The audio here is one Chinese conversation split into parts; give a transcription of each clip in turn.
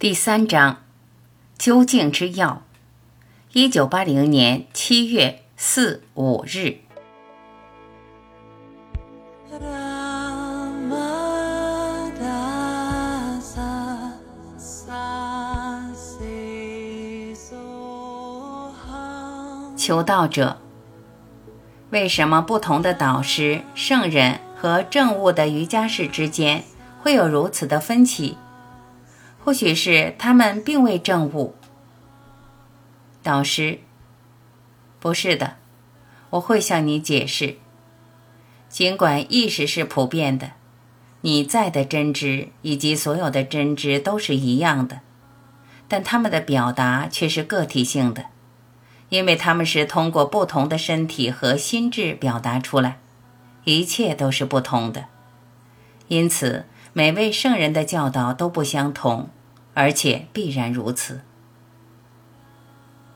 第三章，究竟之要。一九八零年七月四五日。求道者，为什么不同的导师、圣人和正悟的瑜伽士之间会有如此的分歧？或许是他们并未证悟。导师，不是的，我会向你解释。尽管意识是普遍的，你在的真知以及所有的真知都是一样的，但他们的表达却是个体性的，因为他们是通过不同的身体和心智表达出来，一切都是不同的。因此，每位圣人的教导都不相同。而且必然如此。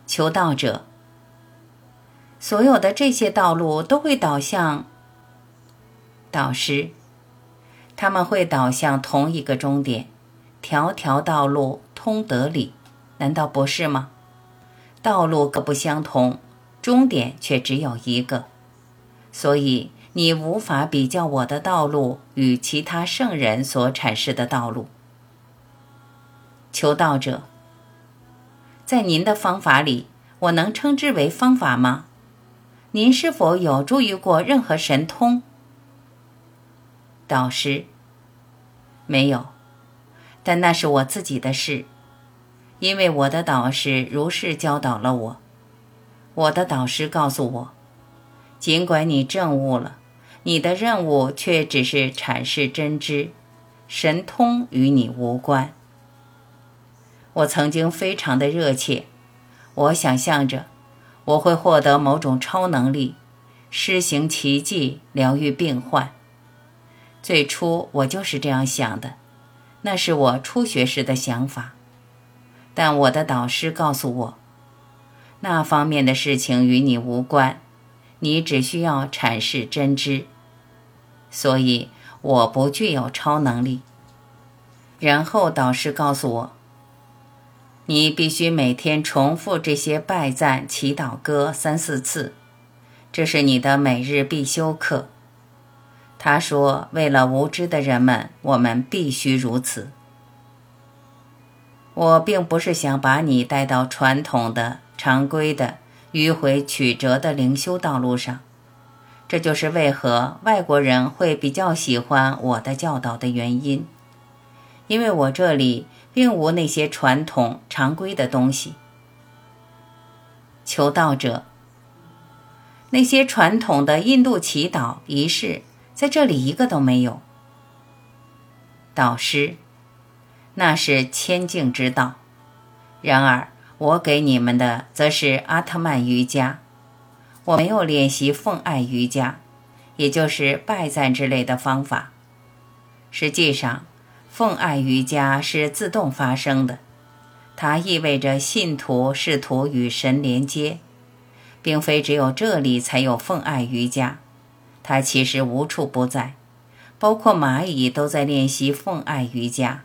求道者，所有的这些道路都会导向导师，他们会导向同一个终点，条条道路通德理，难道不是吗？道路各不相同，终点却只有一个，所以你无法比较我的道路与其他圣人所阐释的道路。求道者，在您的方法里，我能称之为方法吗？您是否有注意过任何神通？导师，没有，但那是我自己的事，因为我的导师如是教导了我。我的导师告诉我，尽管你证悟了，你的任务却只是阐释真知，神通与你无关。我曾经非常的热切，我想象着我会获得某种超能力，施行奇迹，疗愈病患。最初我就是这样想的，那是我初学时的想法。但我的导师告诉我，那方面的事情与你无关，你只需要阐释真知。所以我不具有超能力。然后导师告诉我。你必须每天重复这些拜赞祈祷歌三四次，这是你的每日必修课。他说：“为了无知的人们，我们必须如此。”我并不是想把你带到传统的、常规的、迂回曲折的灵修道路上。这就是为何外国人会比较喜欢我的教导的原因，因为我这里。并无那些传统常规的东西。求道者，那些传统的印度祈祷仪式，在这里一个都没有。导师，那是谦敬之道。然而，我给你们的则是阿特曼瑜伽。我没有练习奉爱瑜伽，也就是拜赞之类的方法。实际上。奉爱瑜伽是自动发生的，它意味着信徒试图与神连接，并非只有这里才有奉爱瑜伽，它其实无处不在，包括蚂蚁都在练习奉爱瑜伽。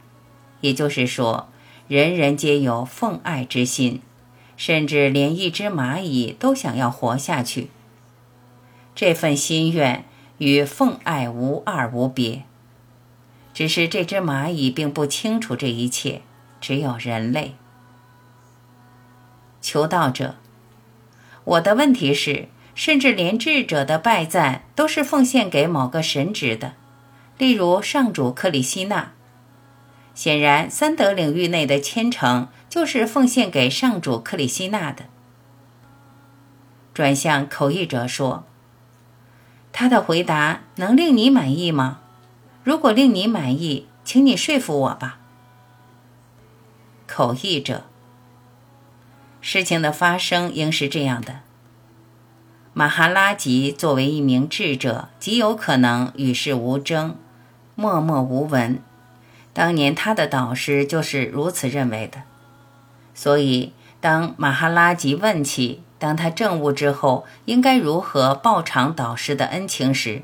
也就是说，人人皆有奉爱之心，甚至连一只蚂蚁都想要活下去。这份心愿与奉爱无二无别。只是这只蚂蚁并不清楚这一切，只有人类。求道者，我的问题是，甚至连智者的拜赞都是奉献给某个神职的，例如上主克里希那。显然，三德领域内的虔诚就是奉献给上主克里希那的。转向口译者说：“他的回答能令你满意吗？”如果令你满意，请你说服我吧。口译者，事情的发生应是这样的：马哈拉吉作为一名智者，极有可能与世无争，默默无闻。当年他的导师就是如此认为的。所以，当马哈拉吉问起当他证悟之后应该如何报偿导师的恩情时，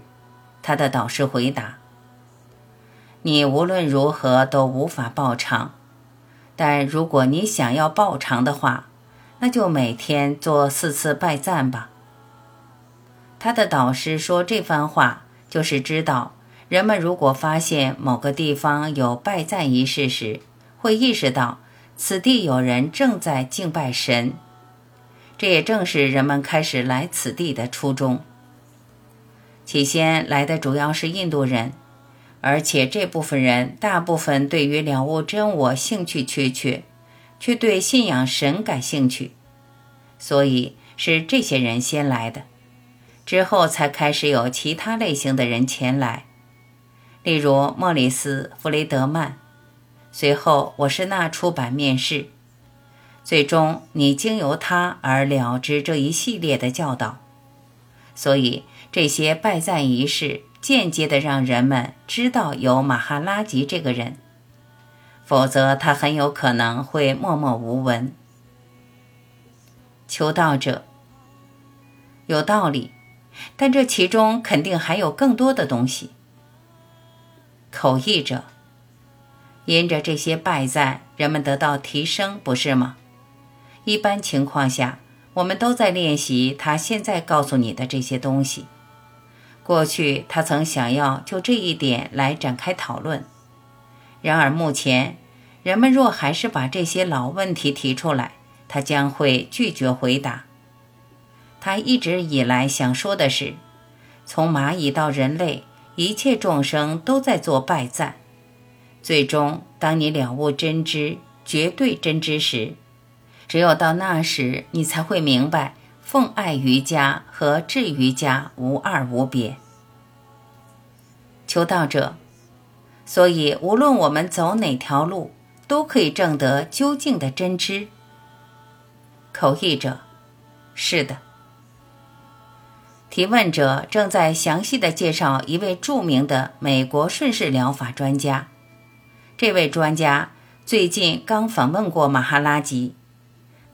他的导师回答。你无论如何都无法报偿，但如果你想要报偿的话，那就每天做四次拜赞吧。他的导师说这番话，就是知道人们如果发现某个地方有拜赞仪式时，会意识到此地有人正在敬拜神。这也正是人们开始来此地的初衷。起先来的主要是印度人，而且这部分人大部分对于了悟真我兴趣缺缺。却对信仰神感兴趣，所以是这些人先来的，之后才开始有其他类型的人前来，例如莫里斯·弗雷德曼。随后我是那出版面试，最终你经由他而了知这一系列的教导，所以这些拜赞仪式间接的让人们知道有马哈拉吉这个人。否则，他很有可能会默默无闻。求道者有道理，但这其中肯定还有更多的东西。口译者因着这些拜赞，人们得到提升，不是吗？一般情况下，我们都在练习他现在告诉你的这些东西。过去，他曾想要就这一点来展开讨论。然而目前，人们若还是把这些老问题提出来，他将会拒绝回答。他一直以来想说的是：从蚂蚁到人类，一切众生都在做拜赞。最终，当你了悟真知、绝对真知时，只有到那时，你才会明白奉爱瑜伽和治瑜伽无二无别。求道者。所以，无论我们走哪条路，都可以证得究竟的真知。口译者：是的。提问者正在详细的介绍一位著名的美国顺势疗法专家。这位专家最近刚访问过马哈拉吉，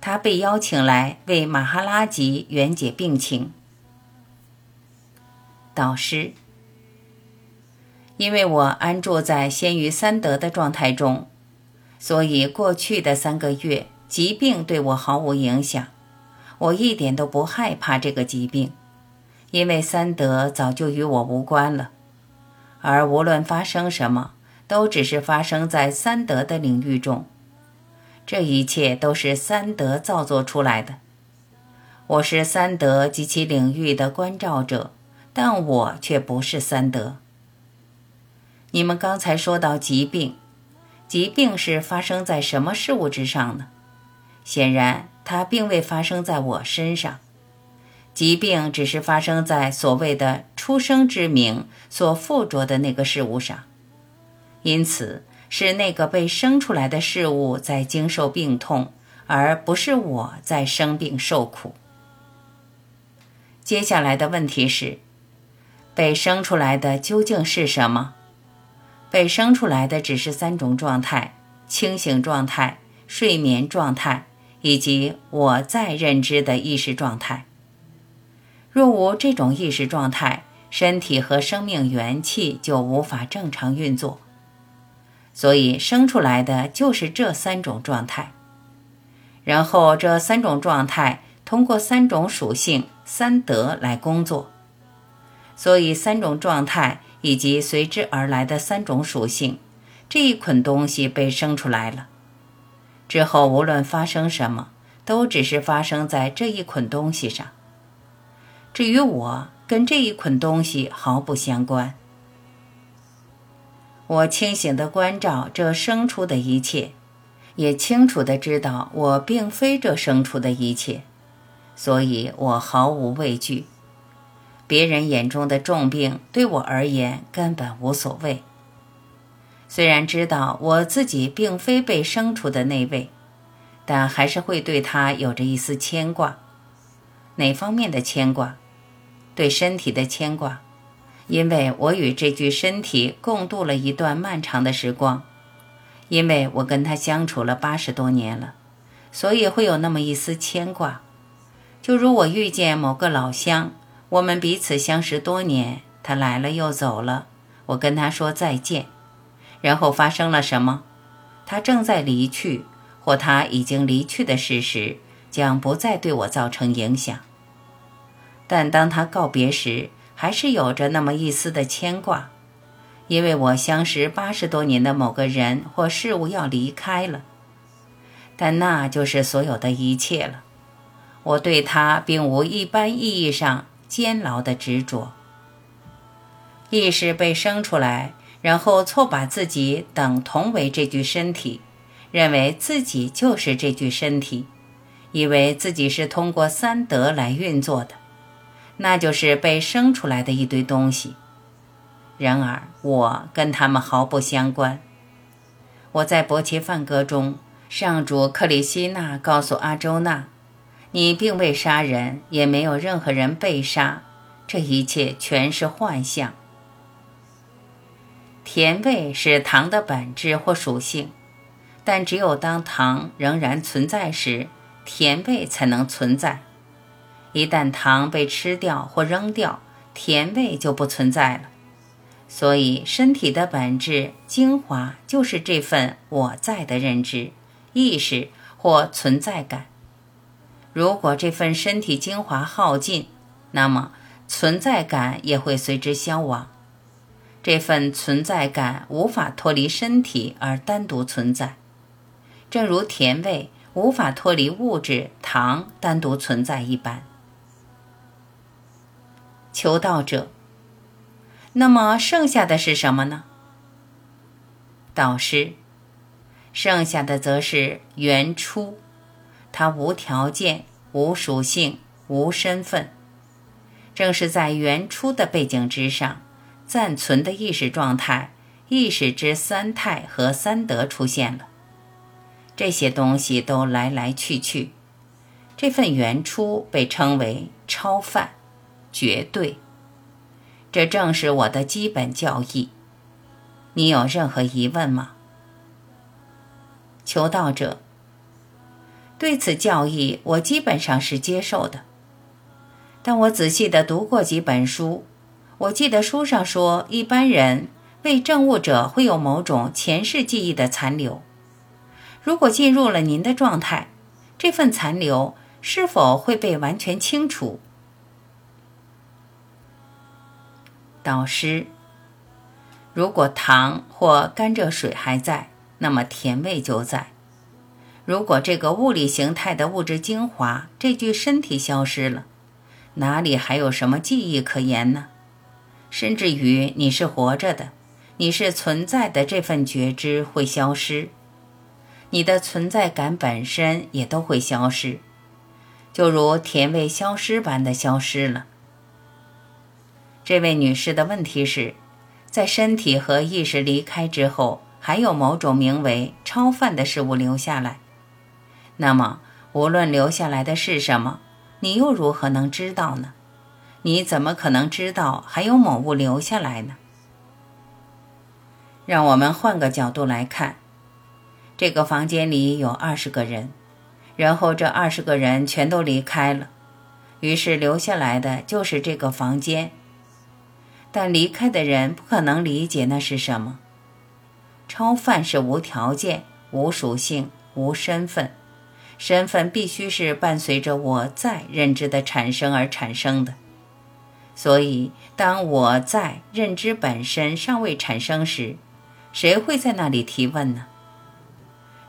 他被邀请来为马哈拉吉圆解病情。导师。因为我安住在先于三德的状态中，所以过去的三个月疾病对我毫无影响。我一点都不害怕这个疾病，因为三德早就与我无关了。而无论发生什么，都只是发生在三德的领域中。这一切都是三德造作出来的。我是三德及其领域的关照者，但我却不是三德。你们刚才说到疾病，疾病是发生在什么事物之上呢？显然，它并未发生在我身上。疾病只是发生在所谓的出生之名所附着的那个事物上，因此是那个被生出来的事物在经受病痛，而不是我在生病受苦。接下来的问题是：被生出来的究竟是什么？被生出来的只是三种状态：清醒状态、睡眠状态以及我在认知的意识状态。若无这种意识状态，身体和生命元气就无法正常运作。所以生出来的就是这三种状态。然后这三种状态通过三种属性三德来工作。所以三种状态。以及随之而来的三种属性，这一捆东西被生出来了。之后无论发生什么，都只是发生在这一捆东西上。至于我，跟这一捆东西毫不相关。我清醒地关照这生出的一切，也清楚地知道我并非这生出的一切，所以我毫无畏惧。别人眼中的重病对我而言根本无所谓。虽然知道我自己并非被生出的那位，但还是会对他有着一丝牵挂。哪方面的牵挂？对身体的牵挂，因为我与这具身体共度了一段漫长的时光，因为我跟他相处了八十多年了，所以会有那么一丝牵挂。就如我遇见某个老乡。我们彼此相识多年，他来了又走了，我跟他说再见，然后发生了什么？他正在离去，或他已经离去的事实，将不再对我造成影响。但当他告别时，还是有着那么一丝的牵挂，因为我相识八十多年的某个人或事物要离开了。但那就是所有的一切了。我对他并无一般意义上监牢的执着。意识被生出来。然后错把自己等同为这具身体，认为自己就是这具身体，以为自己是通过三德来运作的，那就是被生出来的一堆东西。然而我跟他们毫不相关。我在伯奇梵歌中，上主克里希那告诉阿周那：“你并未杀人，也没有任何人被杀，这一切全是幻象。”甜味是糖的本质或属性，但只有当糖仍然存在时，甜味才能存在。一旦糖被吃掉或扔掉，甜味就不存在了。所以，身体的本质精华就是这份我在的认知、意识或存在感。如果这份身体精华耗尽，那么存在感也会随之消亡。这份存在感无法脱离身体而单独存在，正如甜味无法脱离物质糖单独存在一般。求道者，那么剩下的是什么呢？导师，剩下的则是原初，它无条件、无属性、无身份，正是在原初的背景之上。暂存的意识状态、意识之三态和三德出现了，这些东西都来来去去。这份原初被称为超范、绝对。这正是我的基本教义。你有任何疑问吗？求道者，对此教义我基本上是接受的，但我仔细地读过几本书。我记得书上说，一般人为证悟者会有某种前世记忆的残留。如果进入了您的状态，这份残留是否会被完全清除？导师，如果糖或甘蔗水还在，那么甜味就在；如果这个物理形态的物质精华这具身体消失了，哪里还有什么记忆可言呢？甚至于你是活着的，你是存在的，这份觉知会消失，你的存在感本身也都会消失，就如甜味消失般的消失了。这位女士的问题是，在身体和意识离开之后，还有某种名为超范的事物留下来。那么，无论留下来的是什么，你又如何能知道呢？你怎么可能知道还有某物留下来呢？让我们换个角度来看，这个房间里有二十个人，然后这二十个人全都离开了，于是留下来的就是这个房间。但离开的人不可能理解那是什么。超范是无条件、无属性、无身份，身份必须是伴随着我在认知的产生而产生的。所以，当我在认知本身尚未产生时，谁会在那里提问呢？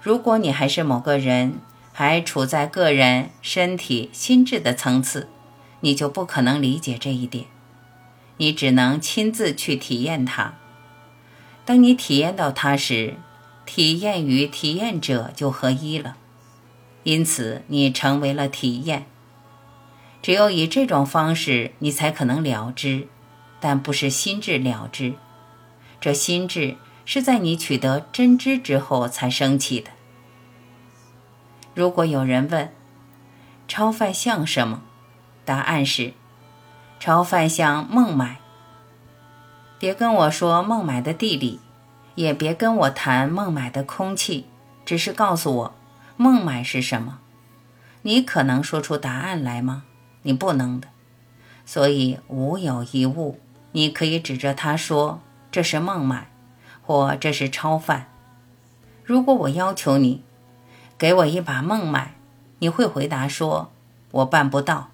如果你还是某个人，还处在个人身体、心智的层次，你就不可能理解这一点。你只能亲自去体验它。当你体验到它时，体验与体验者就合一了，因此你成为了体验。只有以这种方式，你才可能了知，但不是心智了知。这心智是在你取得真知之后才升起的。如果有人问超范像什么，答案是超范像孟买。别跟我说孟买的地理，也别跟我谈孟买的空气，只是告诉我孟买是什么。你可能说出答案来吗？你不能的，所以无有一物，你可以指着它说这是孟买，或这是超范。如果我要求你给我一把孟买，你会回答说：“我办不到。”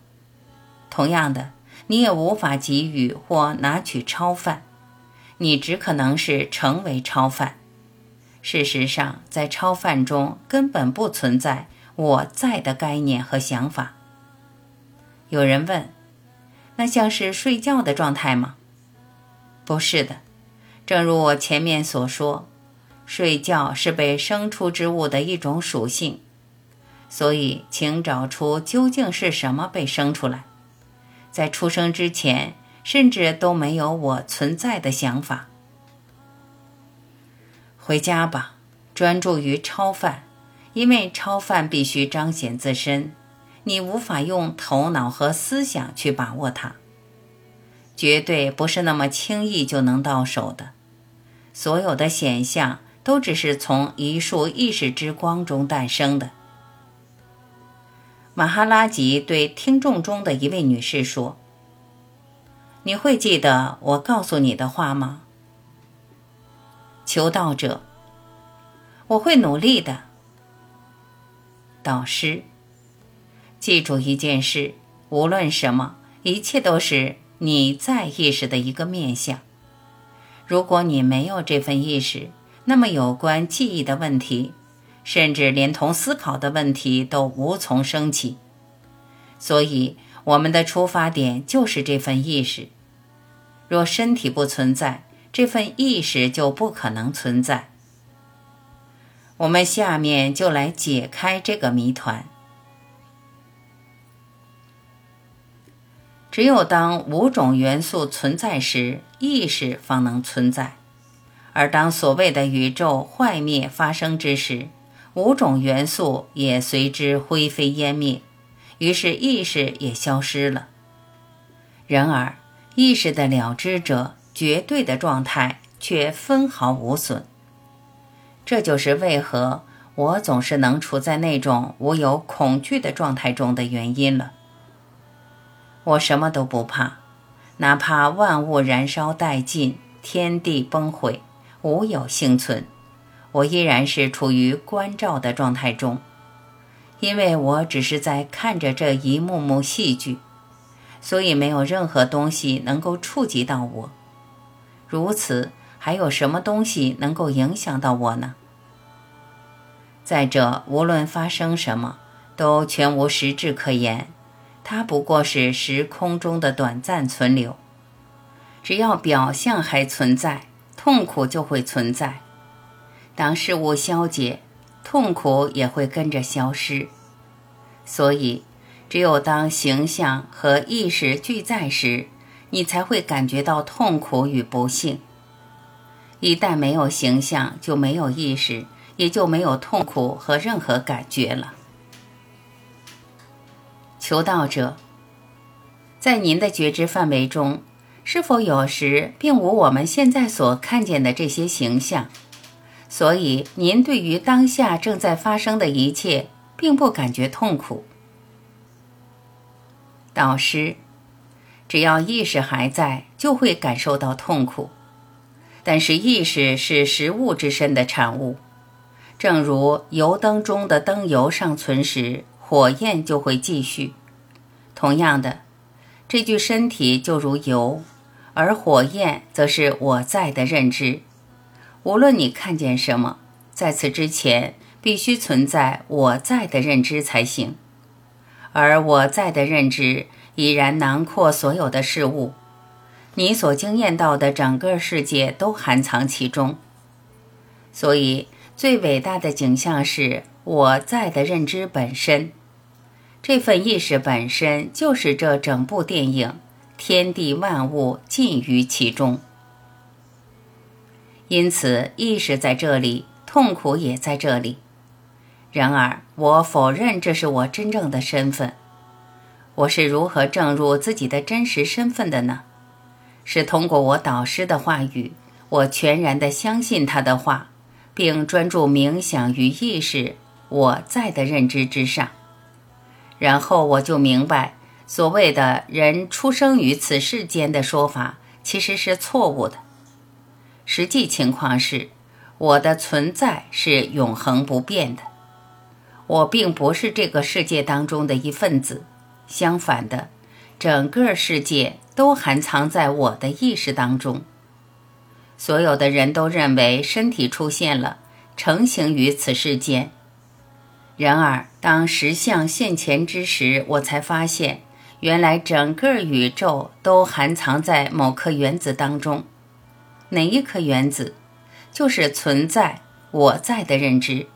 同样的，你也无法给予或拿取超范，你只可能是成为超范。事实上，在超范中根本不存在“我在”的概念和想法。有人问：“那像是睡觉的状态吗？”不是的，正如我前面所说，睡觉是被生出之物的一种属性。所以，请找出究竟是什么被生出来。在出生之前，甚至都没有我存在的想法。回家吧，专注于超范，因为超范必须彰显自身，你无法用头脑和思想去把握它，绝对不是那么轻易就能到手的。所有的显象都只是从一束意识之光中诞生的。马哈拉吉对听众中的一位女士说：“你会记得我告诉你的话吗？”求道者：“我会努力的。”导师：“记住一件事，无论什么，一切都是你在意识的一个面相。如果你没有这份意识，那么有关记忆的问题。”甚至连同思考的问题都无从升起，所以我们的出发点就是这份意识。若身体不存在，这份意识就不可能存在。我们下面就来解开这个谜团。只有当五种元素存在时，意识方能存在；而当所谓的宇宙坏灭发生之时，五种元素也随之灰飞烟灭，于是意识也消失了。然而，意识的了知者绝对的状态却分毫无损。这就是为何我总是能处在那种无有恐惧的状态中的原因了。我什么都不怕，哪怕万物燃烧殆尽，天地崩毁，无有幸存。我依然是处于关照的状态中，因为我只是在看着这一幕幕戏剧，所以没有任何东西能够触及到我。如此，还有什么东西能够影响到我呢？再者，无论发生什么，都全无实质可言，它不过是时空中的短暂存留。只要表象还存在，痛苦就会存在。当事物消解，痛苦也会跟着消失。所以，只有当形象和意识俱在时，你才会感觉到痛苦与不幸。一旦没有形象，就没有意识，也就没有痛苦和任何感觉了。求道者，在您的觉知范围中，是否有时并无我们现在所看见的这些形象？所以，您对于当下正在发生的一切，并不感觉痛苦。导师，只要意识还在，就会感受到痛苦。但是，意识是食物之身的产物，正如油灯中的灯油尚存时，火焰就会继续。同样的，这具身体就如油，而火焰则是我在的认知。无论你看见什么，在此之前必须存在我在的认知才行，而我在的认知已然囊括所有的事物，你所经验到的整个世界都含藏其中。所以，最伟大的景象是我在的认知本身，这份意识本身就是这整部电影，天地万物尽于其中。因此，意识在这里，痛苦也在这里。然而，我否认这是我真正的身份。我是如何证入自己的真实身份的呢？是通过我导师的话语，我全然的相信他的话，并专注冥想于意识我在的认知之上。然后我就明白，所谓的人出生于此世间的说法，其实是错误的。实际情况是，我的存在是永恒不变的。我并不是这个世界当中的一份子，相反的，整个世界都含藏在我的意识当中。所有的人都认为身体出现了，成形于此世间。然而，当实相现前之时，我才发现，原来整个宇宙都含藏在某颗原子当中。哪一颗原子？就是存在我在的认知。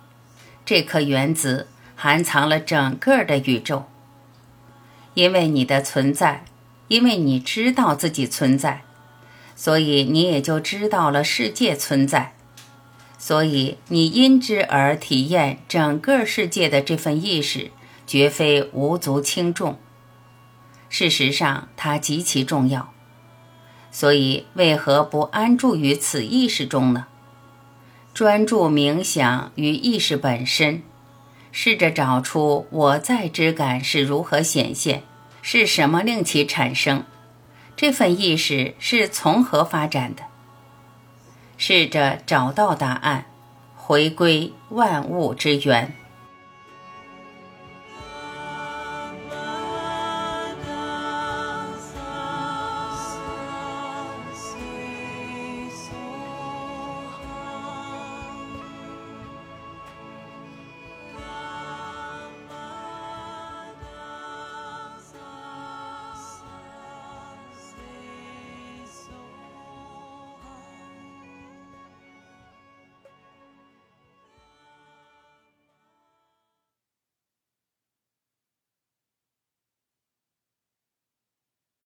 这颗原子含藏了整个的宇宙。因为你的存在，因为你知道自己存在，所以你也就知道了世界存在。所以你因之而体验整个世界的这份意识，绝非无足轻重。事实上，它极其重要。所以，为何不安住于此意识中呢？专注冥想于意识本身，试着找出我在之感是如何显现，是什么令其产生，这份意识是从何发展的。试着找到答案，回归万物之源。